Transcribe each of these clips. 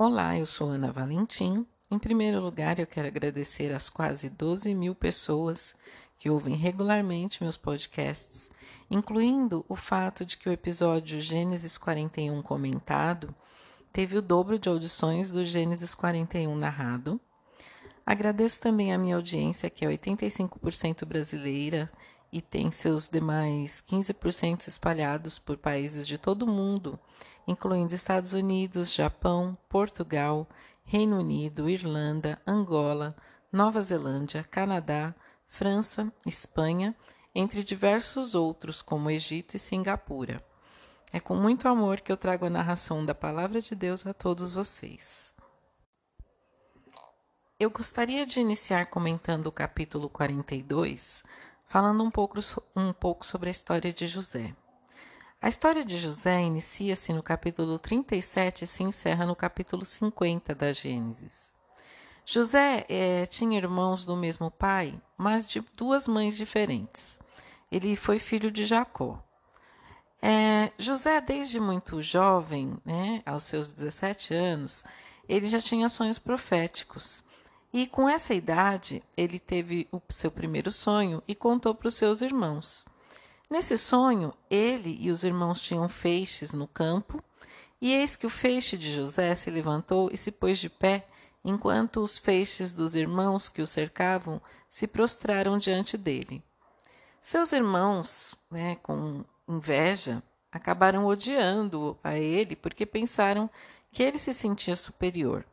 Olá, eu sou Ana Valentim. Em primeiro lugar, eu quero agradecer às quase 12 mil pessoas que ouvem regularmente meus podcasts, incluindo o fato de que o episódio Gênesis 41 comentado teve o dobro de audições do Gênesis 41 narrado. Agradeço também a minha audiência, que é 85% brasileira e tem seus demais 15% espalhados por países de todo o mundo, incluindo Estados Unidos, Japão, Portugal, Reino Unido, Irlanda, Angola, Nova Zelândia, Canadá, França, Espanha, entre diversos outros, como Egito e Singapura. É com muito amor que eu trago a narração da Palavra de Deus a todos vocês. Eu gostaria de iniciar comentando o capítulo 42, falando um pouco, um pouco sobre a história de José. A história de José inicia-se no capítulo 37 e se encerra no capítulo 50 da Gênesis. José é, tinha irmãos do mesmo pai, mas de duas mães diferentes. Ele foi filho de Jacó. É, José, desde muito jovem, né, aos seus 17 anos, ele já tinha sonhos proféticos. E com essa idade, ele teve o seu primeiro sonho e contou para os seus irmãos. Nesse sonho, ele e os irmãos tinham feixes no campo, e eis que o feixe de José se levantou e se pôs de pé, enquanto os feixes dos irmãos que o cercavam se prostraram diante dele. Seus irmãos, né, com inveja, acabaram odiando a ele porque pensaram que ele se sentia superior.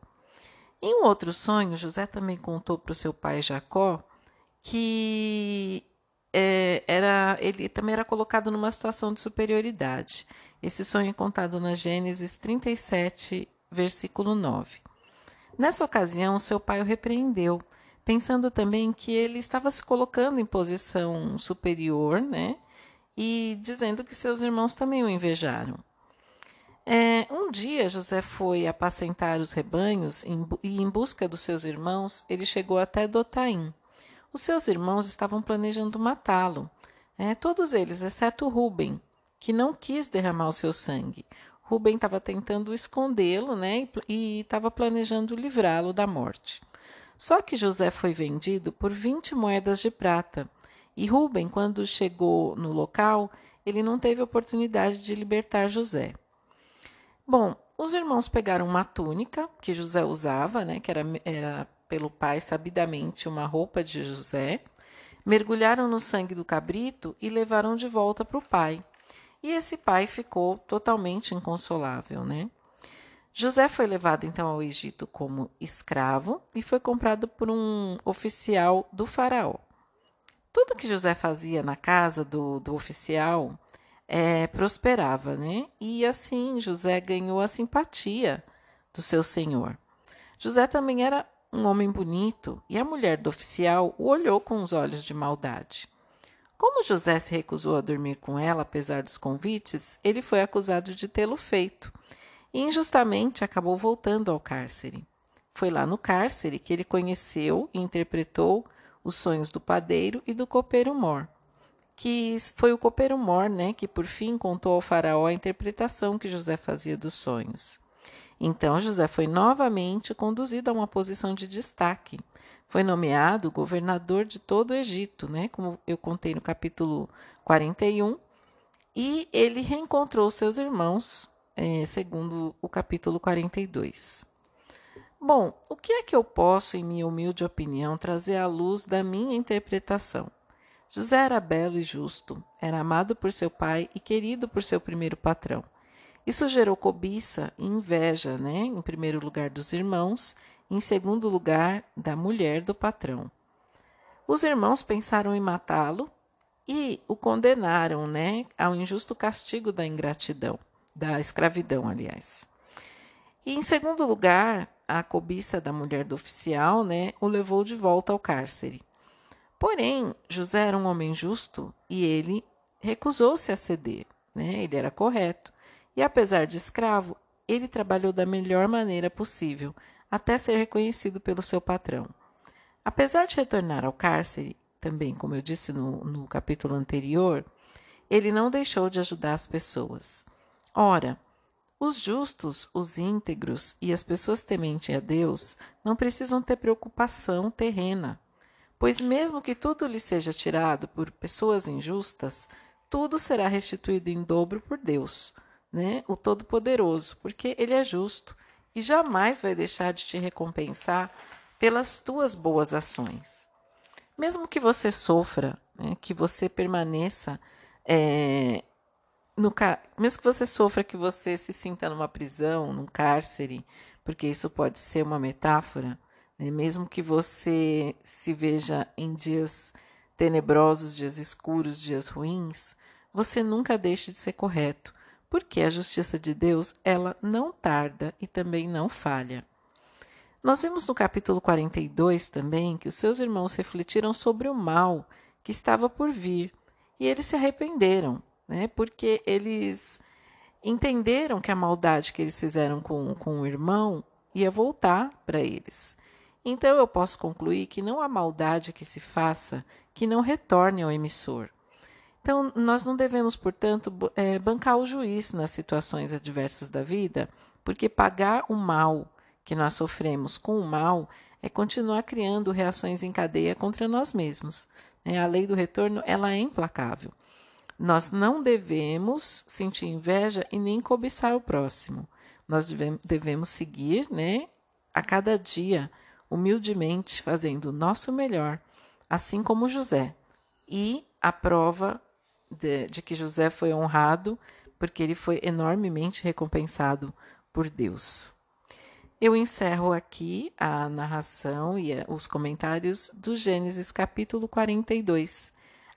Em um outro sonho, José também contou para o seu pai Jacó que é, era, ele também era colocado numa situação de superioridade. Esse sonho é contado na Gênesis 37, versículo 9. Nessa ocasião, seu pai o repreendeu, pensando também que ele estava se colocando em posição superior, né? E dizendo que seus irmãos também o invejaram. É, um dia José foi apacentar os rebanhos e, em busca dos seus irmãos, ele chegou até Dotaim. Os seus irmãos estavam planejando matá-lo, é, todos eles, exceto Ruben, que não quis derramar o seu sangue. Ruben estava tentando escondê-lo né, e estava planejando livrá-lo da morte. Só que José foi vendido por 20 moedas de prata. E Ruben, quando chegou no local, ele não teve oportunidade de libertar José. Bom, os irmãos pegaram uma túnica que José usava, né, que era, era pelo pai sabidamente uma roupa de José, mergulharam no sangue do cabrito e levaram de volta para o pai. E esse pai ficou totalmente inconsolável, né? José foi levado então ao Egito como escravo e foi comprado por um oficial do faraó. Tudo que José fazia na casa do, do oficial é, prosperava, né? E assim José ganhou a simpatia do seu senhor. José também era um homem bonito e a mulher do oficial o olhou com os olhos de maldade. Como José se recusou a dormir com ela apesar dos convites, ele foi acusado de tê-lo feito e injustamente acabou voltando ao cárcere. Foi lá no cárcere que ele conheceu e interpretou os sonhos do padeiro e do copeiro mor que foi o copeiro Mor, né, que por fim contou ao faraó a interpretação que José fazia dos sonhos. Então José foi novamente conduzido a uma posição de destaque. Foi nomeado governador de todo o Egito, né, como eu contei no capítulo 41, e ele reencontrou seus irmãos, é, segundo o capítulo 42. Bom, o que é que eu posso, em minha humilde opinião, trazer à luz da minha interpretação? José era belo e justo, era amado por seu pai e querido por seu primeiro patrão. Isso gerou cobiça e inveja, né? Em primeiro lugar dos irmãos, em segundo lugar da mulher do patrão. Os irmãos pensaram em matá-lo e o condenaram, né, ao injusto castigo da ingratidão, da escravidão, aliás. E em segundo lugar, a cobiça da mulher do oficial, né, o levou de volta ao cárcere. Porém, José era um homem justo e ele recusou-se a ceder. Né? Ele era correto. E apesar de escravo, ele trabalhou da melhor maneira possível, até ser reconhecido pelo seu patrão. Apesar de retornar ao cárcere, também, como eu disse no, no capítulo anterior, ele não deixou de ajudar as pessoas. Ora, Os justos, os íntegros e as pessoas tementes a Deus não precisam ter preocupação terrena, pois, mesmo que tudo lhe seja tirado por pessoas injustas, tudo será restituído em dobro por Deus, né? o Todo-Poderoso, porque Ele é justo e jamais vai deixar de te recompensar pelas tuas boas ações. Mesmo que você sofra, né, que você permaneça é, no mesmo que você sofra, que você se sinta numa prisão, num cárcere, porque isso pode ser uma metáfora, né, mesmo que você se veja em dias tenebrosos, dias escuros, dias ruins, você nunca deixe de ser correto, porque a justiça de Deus, ela não tarda e também não falha. Nós vimos no capítulo 42 também que os seus irmãos refletiram sobre o mal que estava por vir e eles se arrependeram, né? Porque eles entenderam que a maldade que eles fizeram com, com o irmão ia voltar para eles. Então eu posso concluir que não há maldade que se faça que não retorne ao emissor. Então, nós não devemos, portanto, é, bancar o juiz nas situações adversas da vida, porque pagar o mal que nós sofremos com o mal é continuar criando reações em cadeia contra nós mesmos. Né? A lei do retorno ela é implacável. Nós não devemos sentir inveja e nem cobiçar o próximo. Nós devemos seguir né, a cada dia, humildemente, fazendo o nosso melhor, assim como José. E a prova de, de que José foi honrado, porque ele foi enormemente recompensado por Deus. Eu encerro aqui a narração e os comentários do Gênesis capítulo 42.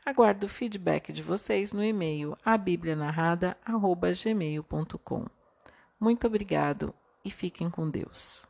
Aguardo o feedback de vocês no e-mail abiblianarrada.gmail.com. Muito obrigado e fiquem com Deus.